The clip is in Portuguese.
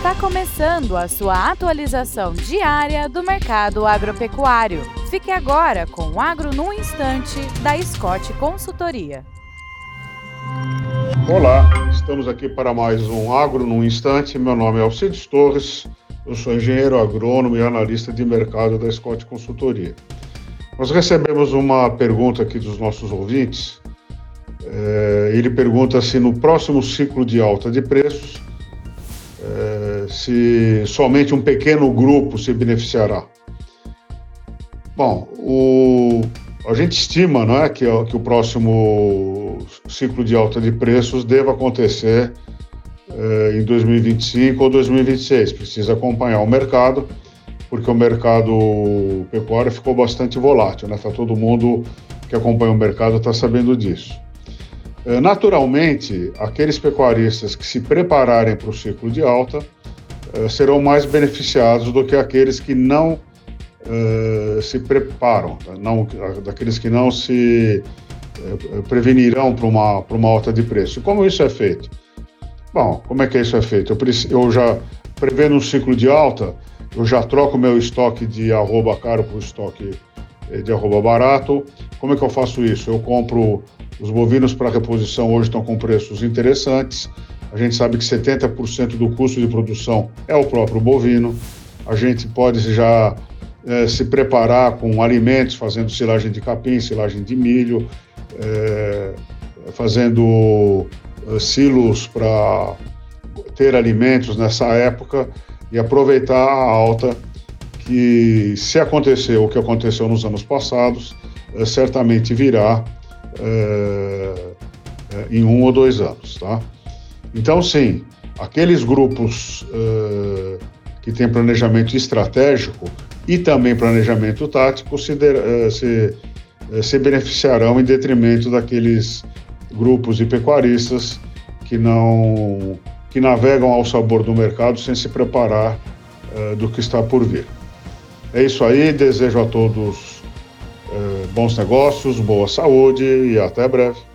Está começando a sua atualização diária do mercado agropecuário. Fique agora com o Agro no Instante, da Scott Consultoria. Olá, estamos aqui para mais um Agro no Instante. Meu nome é Alcides Torres, eu sou engenheiro agrônomo e analista de mercado da Scott Consultoria. Nós recebemos uma pergunta aqui dos nossos ouvintes. É, ele pergunta se no próximo ciclo de alta de preços é, se somente um pequeno grupo se beneficiará. Bom, o, a gente estima não é, que, que o próximo ciclo de alta de preços deva acontecer é, em 2025 ou 2026. Precisa acompanhar o mercado, porque o mercado pecuário ficou bastante volátil. Né? Tá todo mundo que acompanha o mercado está sabendo disso. Eh, naturalmente, aqueles pecuaristas que se prepararem para o ciclo de alta eh, serão mais beneficiados do que aqueles que não uh, se preparam, tá? não, daqueles que não se prevenirão para uma, para uma alta de preço. Como isso é feito? Bom, como é que isso é feito? Eu, eu já, prevendo um ciclo de alta, eu já troco meu estoque de arroba caro para o estoque de arroba barato. Como é que eu faço isso? Eu compro os bovinos para reposição hoje estão com preços interessantes. A gente sabe que 70% do custo de produção é o próprio bovino. A gente pode já é, se preparar com alimentos, fazendo silagem de capim, silagem de milho, é, fazendo é, silos para ter alimentos nessa época e aproveitar a alta que, se acontecer o que aconteceu nos anos passados, é, certamente virá é, em um ou dois anos, tá? Então, sim, aqueles grupos é, que têm planejamento estratégico e também planejamento tático se, de, se, se beneficiarão em detrimento daqueles grupos de pecuaristas que não que navegam ao sabor do mercado sem se preparar uh, do que está por vir. É isso aí, desejo a todos bons negócios, boa saúde e até breve.